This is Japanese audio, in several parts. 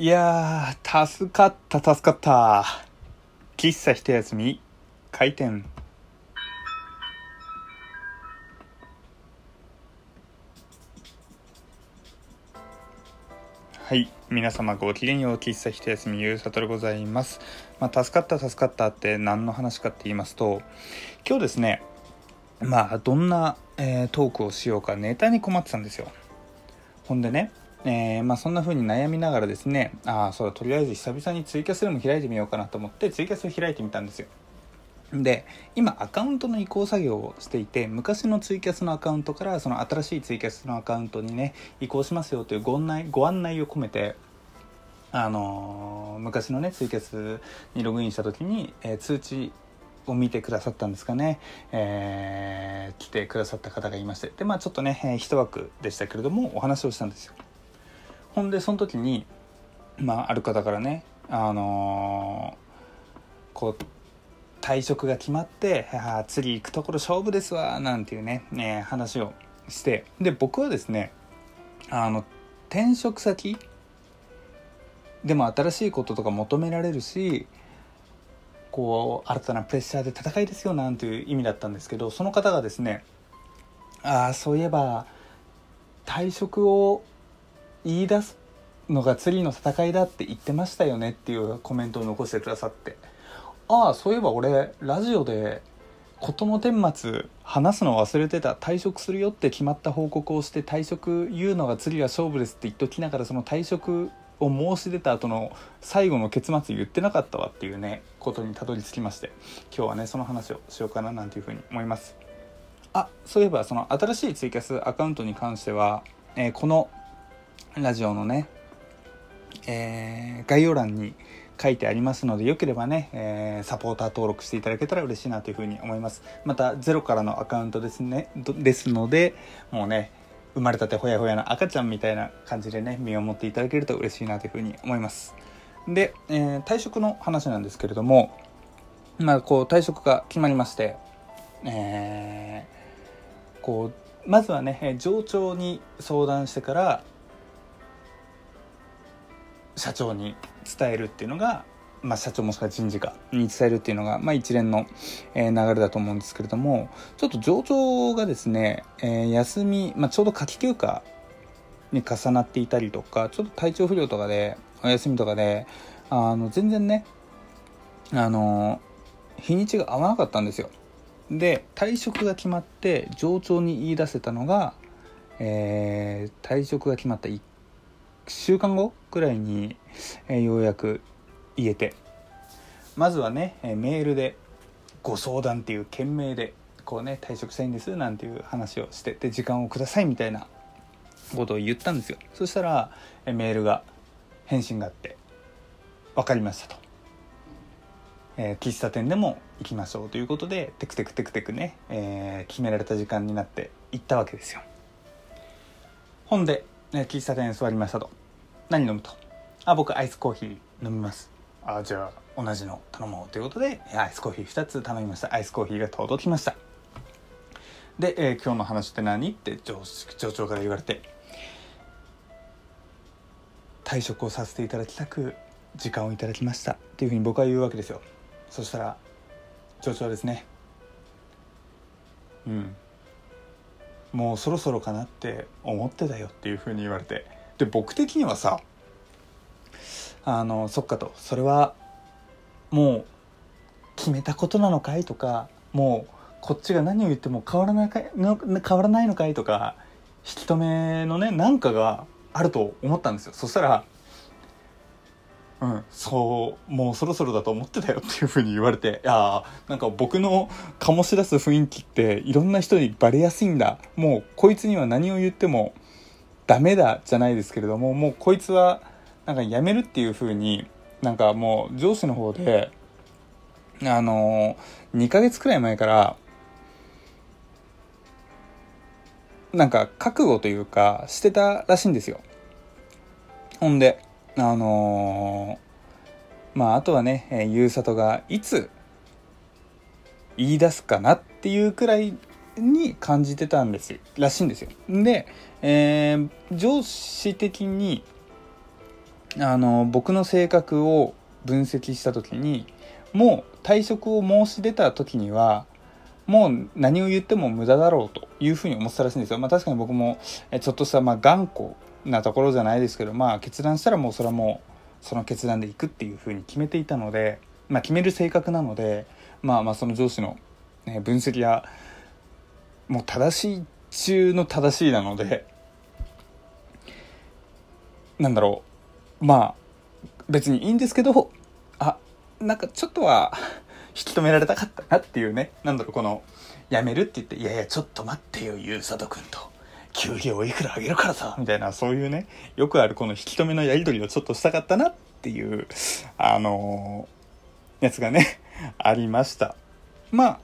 いやー、助かった、助かった。喫茶一休み、開店。はい。皆様ごきげんよう、喫茶一休み、ゆうさとでございます。まあ、助かった、助かったって何の話かって言いますと、今日ですね、まあ、どんな、えートークをしようかネタに困ってたんですよ。ほんでね、えーまあ、そんな風に悩みながらですねああそうだとりあえず久々にツイキャスでも開いてみようかなと思ってツイキャスを開いてみたんですよ。で今アカウントの移行作業をしていて昔のツイキャスのアカウントからその新しいツイキャスのアカウントにね移行しますよというご案内ご案内を込めてあのー昔のねツイキャスにログインした時に、えー通知を見てくださったんですかね、えー来てくださった方がいまして。でまあちょっとね、えー一枠でしたけれどもお話をしたんですよ。ほんでその時にまあある方からねあのーこう退職が決まって「あー次行くところ勝負ですわ」なんていうねね話をしてで僕はですねあの転職先でも新しいこととか求められるしこう新たなプレッシャーで戦いですよなんていう意味だったんですけどその方がですねああそういえば退職を言い出すのが釣りの戦いだって言ってましたよねっていうコメントを残してくださって。ああそういえば俺ラジオで事の顛末話すの忘れてた退職するよって決まった報告をして退職言うのが釣りは勝負ですって言っときながらその退職を申し出た後の最後の結末言ってなかったわっていうねことにたどり着きまして今日はねその話をしようかななんていうふうに思います。あそういえばその新しいツイキャスアカウントに関しては、えーこのラジオのね、えー概要欄に書いてありますのでよければね、えーサポーター登録していただけたら嬉しいなというふうに思います。またゼロからのアカウントですねですのでもうね生まれたてほやほやの赤ちゃんみたいな感じでね見守っていただけると嬉しいなというふうに思います。で、えー退職の話なんですけれどもまあこう退職が決まりましてえーこうまずはね上長に相談してから社長に伝えるっていうのが、まあ、社長もしくは人事課に伝えるっていうのが、まあ、一連の、えー流れだと思うんですけれどもちょっと上長がですね、えー休み、まあ、ちょうど夏季休暇に重なっていたりとかちょっと体調不良とかでお休みとかであの全然ねあの日にちが合わなかったんですよ。で退職が決まって上長に言い出せたのが、えー退職が決まった1週間後くらいに、えーようやく言えて。まずはね、えーメールでご相談っていう件名でこうね退職したいんですなんていう話をしてで時間をくださいみたいなことを言ったんですよ。そしたら、えーメールが返信があって「分かりました」と。えー喫茶店でも行きましょうということでテクテクテクテクね、えー決められた時間になって行ったわけですよ。ほんで、ね、喫茶店座りましたと。何飲むと？あ僕アイスコーヒー飲みます。あじゃあ。同じの頼もうということでえーアイスコーヒー2つ頼みました。アイスコーヒーが届きました。で、えー今日の話って何？って上上長から言われて退職をさせていただきたく時間をいただきました。っていうふうに僕は言うわけですよ。そしたら上長はですねうん。もうそろそろかなって思ってたよっていうふうに言われてで僕的にはさあのそっかとそれはもう決めたことなのかいとかもうこっちが何を言っても変わらないかいの変わらないのかいとか引き止めのねなんかがあると思ったんですよ。そしたらうん、そうもうそろそろだと思ってたよっていうふうに言われていやなんか僕の醸し出す雰囲気っていろんな人にバレやすいんだ。もうこいつには何を言ってもダメだじゃないですけれどももうこいつはなんかやめるっていうふうになんかもう上司の方であの、2ヶ月くらい前からなんか覚悟というかしてたらしいんですよ。ほんであのーまああとはね、えーゆうさとがいつ言い出すかなっていうくらいに感じてたんですらしいんですよで、えー上司的にあの僕の性格を分析した時にもう退職を申し出た時にはもう何を言っても無駄だろうというふうに思ってたらしいんですよ。まあ確かに僕もちょっとしたまあ頑固なところじゃないですけど、まあ決断したらもうそれはもうその決断でいくっていうふうに決めていたので、まあ決める性格なので、まあまあその上司の、ね、分析はもう正しい中の正しいなので、なんだろう、まあ別にいいんですけど、あ、なんかちょっとは引き止められたかったなっていうね、なんだろう、この、辞めるって言って、いやいや、ちょっと待ってよ、ゆうさとくんと。給料いくらあげるからさ、みたいな、そういうね、よくあるこの引き止めのやり取りをちょっとしたかったなっていう、あのー、やつがね、ありました。まあ、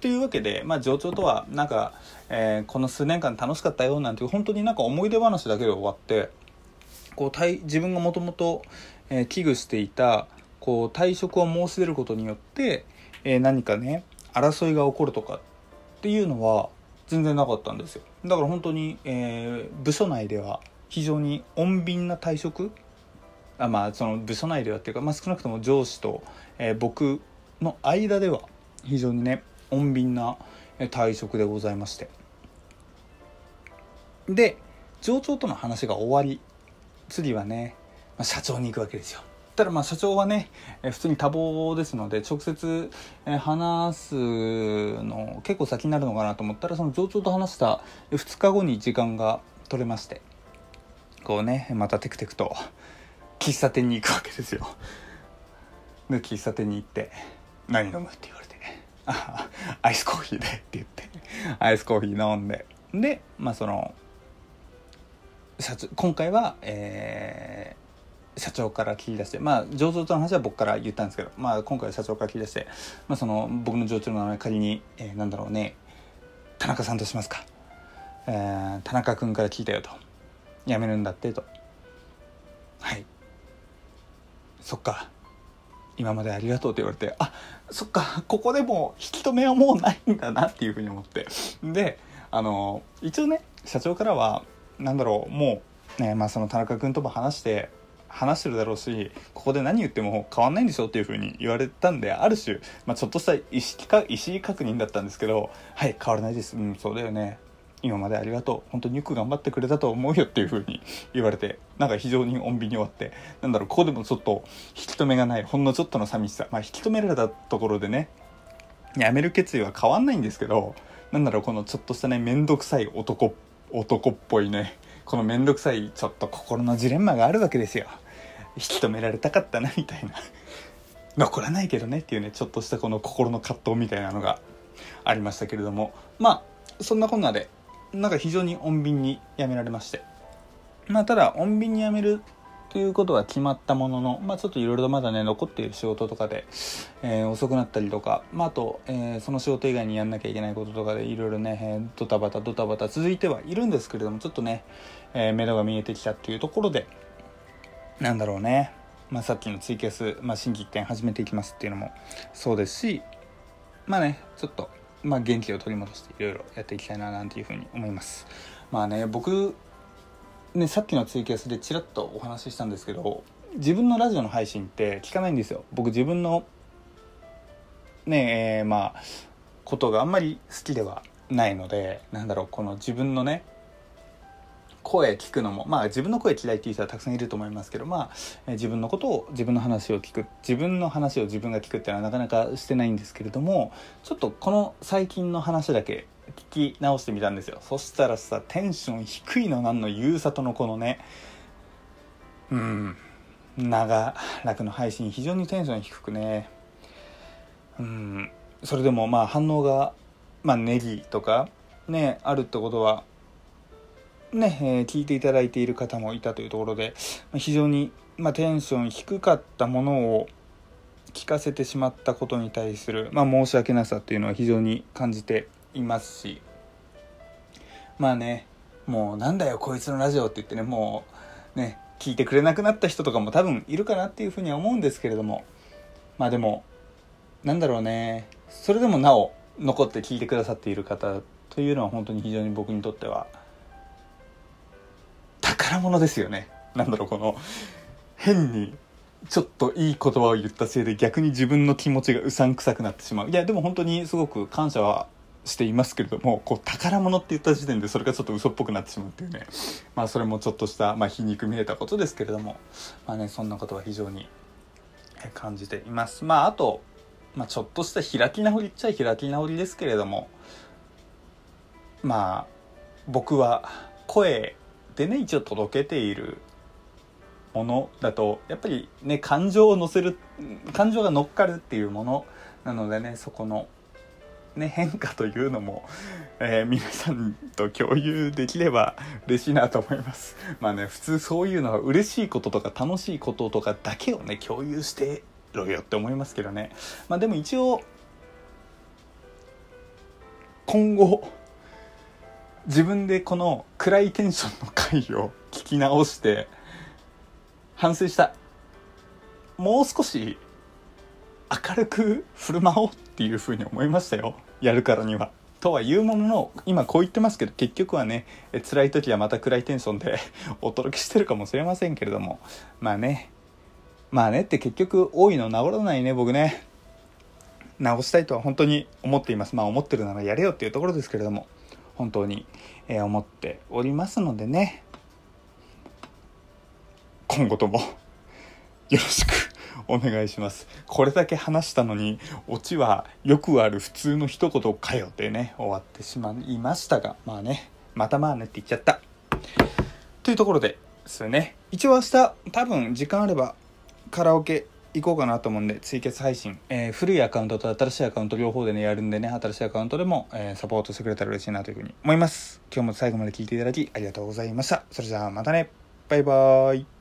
というわけで、まあ、上長とは、なんか、えー、この数年間楽しかったよなんていう、本当になんか思い出話だけで終わって、こう、自分がもともと、危惧していた、こう退職を申し出ることによって、えー、何かね争いが起こるとかっていうのは全然なかったんですよ。だから本当に、えー、部署内では非常に穏便な退職あまあその部署内ではっていうか、まあ、少なくとも上司と、えー、僕の間では非常にね穏便な退職でございまして。で上長との話が終わり次はね、まあ、社長に行くわけですよ。ただまあ社長はね、普通に多忙ですので直接、話すの結構先になるのかなと思ったらその上長と話した2日後に時間が取れましてこうねまたテクテクと喫茶店に行くわけですよ。で喫茶店に行って「何飲む?」って言われて「アイスコーヒーで」って言ってアイスコーヒー飲んで。でまあその社長今回はえー社長から聞き出してまあ上長との話は僕から言ったんですけど、まあ、今回社長から聞き出して、まあ、その僕の上長の名前仮に、えー、なんだろうね田中さんとしますか、えー、田中君から聞いたよと。辞めるんだってと。はい。そっか。今までありがとうって言われてあそっかここでもう引き止めはもうないんだなっていうふうに思って。であの一応ね社長からはなんだろうもうねまあその田中君とも話して話してるだろうしここで何言っても変わんないんでしょっていう風に言われたんである種、まあ、ちょっとした意識か意思確認だったんですけどはい変わらないです。うんそうだよね。今までありがとう。本当によく頑張ってくれたと思うよっていう風に言われてなんか非常に穏便に終わってなんだろうここでもちょっと引き止めがないほんのちょっとの寂しさ。まあ引き止められたところでねやめる決意は変わんないんですけどなんだろうこのちょっとしたね面倒くさい男男っぽいねこの面倒くさいちょっと心のジレンマがあるわけですよ。引き止められたかったなみたいな。残らないけどねっていうねちょっとしたこの心の葛藤みたいなのがありましたけれども。まあそんなこんなでなんか非常に穏便にやめられまして。まあただ穏便にやめるということは決まったものの、まあ、ちょっといろいろまだね残っている仕事とかで、えー、遅くなったりとか、まあ、あと、えー、その仕事以外にやんなきゃいけないこととかでいろいろね、えー、ドタバタドタバタ続いてはいるんですけれどもちょっとね、えー、目処が見えてきたっていうところでなんだろうね、まあ、さっきのツイキャス、まあ、新規一点始めていきますっていうのもそうですしまあねちょっと、まあ、元気を取り戻していろいろやっていきたいななんていうふうに思います。まあね僕ねさっきのツイキャスでちらっとお話ししたんですけど自分のラジオの配信って聞かないんですよ。僕自分のねえー、まあことがあんまり好きではないのでなんだろうこの自分のね声聞くのもまあ自分の声嫌いっていう人はたくさんいると思いますけどまあ、え自分のことを自分の話を聞く。自分の話を自分が聞くっていうのはなかなかしてないんですけれどもちょっとこの最近の話だけ聞き直してみたんですよ。そしたらさテンション低いのなんのゆうさとのこのねうん長らくの配信。非常にテンション低くね。うんそれでもまあ反応がまあネギとかねあるってことはね、えー、聞いていただいている方もいたというところで、非常に、まあ、テンション低かったものを聞かせてしまったことに対する、まあ、申し訳なさっていうのは非常に感じていますしまあねもうなんだよこいつのラジオって言ってねもうね聞いてくれなくなった人とかも多分いるかなっていうふうには思うんですけれどもまあでもなんだろうねそれでもなお残って聞いてくださっている方というのは本当に非常に僕にとっては宝物ですよね。なんだろうこの変にちょっといい言葉を言ったせいで逆に自分の気持ちがうさんくさくなってしまう。いやでも本当にすごく感謝はしていますけれどもこう宝物って言った時点でそれがちょっと嘘っぽくなってしまうっていうね。まあそれもちょっとした、まあ、皮肉見えたことですけれどもまあねそんなことは非常に感じています。まああと、まあ、ちょっとした開き直りっちゃ開き直りですけれどもまあ僕は声でね一応届けているものだとやっぱりね感情を乗せる感情が乗っかるっていうものなのでねそこのね、変化というのも、えー、皆さんと共有できれば嬉しいなと思います。まあね、普通そういうのは嬉しいこととか楽しいこととかだけをね、共有してろよって思いますけどね。まあでも一応、今後、自分でこの暗いテンションの回を聞き直して反省した。もう少し明るく振る舞おうっていうふうに思いましたよ。やるからには。とは言うものの今こう言ってますけど結局はね辛い時はまた暗いテンションで お届けしてるかもしれませんけれども。まあね。まあねって結局多いの治らないね僕ね。直したいとは本当に思っています。まあ思ってるならやれよっていうところですけれども。本当に、え思っておりますのでね今後とも よろしくお願いします。これだけ話したのに、オチはよくある普通の一言かよってね、終わってしまいましたが、まあね、またまあねって言っちゃった。というところですよね。一応明日、多分時間あればカラオケ行こうかなと思うんで、ツイキャス配信、えー、古いアカウントと新しいアカウント両方でね、やるんでね、新しいアカウントでも、えー、サポートしてくれたら嬉しいなというふうに思います。今日も最後まで聞いていただきありがとうございました。それじゃあまたね。バイバーイ。